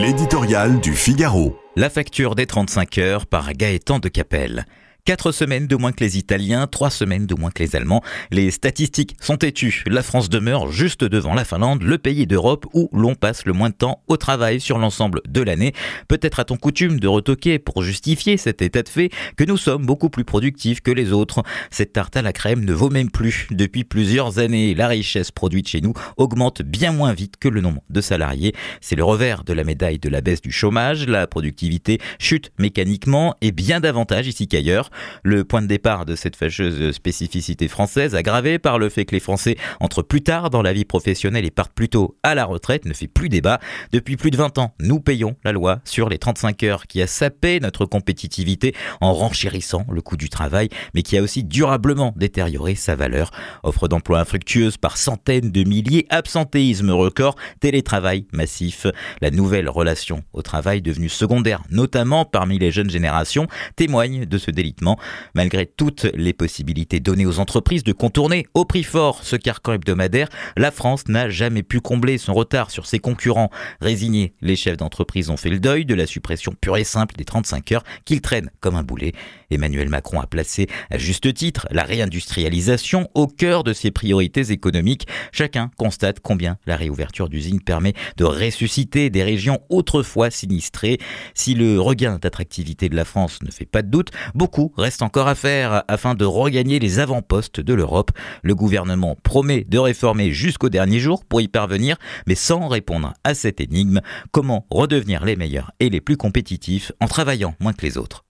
L'éditorial du Figaro. La facture des 35 heures par Gaëtan de Capelle. Quatre semaines de moins que les Italiens, trois semaines de moins que les Allemands. Les statistiques sont têtues. La France demeure juste devant la Finlande, le pays d'Europe où l'on passe le moins de temps au travail sur l'ensemble de l'année. Peut-être a-t-on coutume de retoquer pour justifier cet état de fait que nous sommes beaucoup plus productifs que les autres. Cette tarte à la crème ne vaut même plus. Depuis plusieurs années, la richesse produite chez nous augmente bien moins vite que le nombre de salariés. C'est le revers de la médaille de la baisse du chômage. La productivité chute mécaniquement et bien davantage ici qu'ailleurs. Le point de départ de cette fâcheuse spécificité française, aggravée par le fait que les Français entrent plus tard dans la vie professionnelle et partent plus tôt à la retraite, ne fait plus débat. Depuis plus de 20 ans, nous payons la loi sur les 35 heures qui a sapé notre compétitivité en renchérissant le coût du travail, mais qui a aussi durablement détérioré sa valeur. Offre d'emploi infructueuse par centaines de milliers, absentéisme record, télétravail massif. La nouvelle relation au travail devenue secondaire, notamment parmi les jeunes générations, témoigne de ce Malgré toutes les possibilités données aux entreprises de contourner au prix fort ce carcan hebdomadaire, la France n'a jamais pu combler son retard sur ses concurrents. Résignés, les chefs d'entreprise ont fait le deuil de la suppression pure et simple des 35 heures qu'ils traînent comme un boulet. Emmanuel Macron a placé à juste titre la réindustrialisation au cœur de ses priorités économiques. Chacun constate combien la réouverture d'usines permet de ressusciter des régions autrefois sinistrées. Si le regain d'attractivité de la France ne fait pas de doute, beaucoup reste encore à faire afin de regagner les avant-postes de l'Europe. Le gouvernement promet de réformer jusqu'au dernier jour pour y parvenir, mais sans répondre à cette énigme, comment redevenir les meilleurs et les plus compétitifs en travaillant moins que les autres?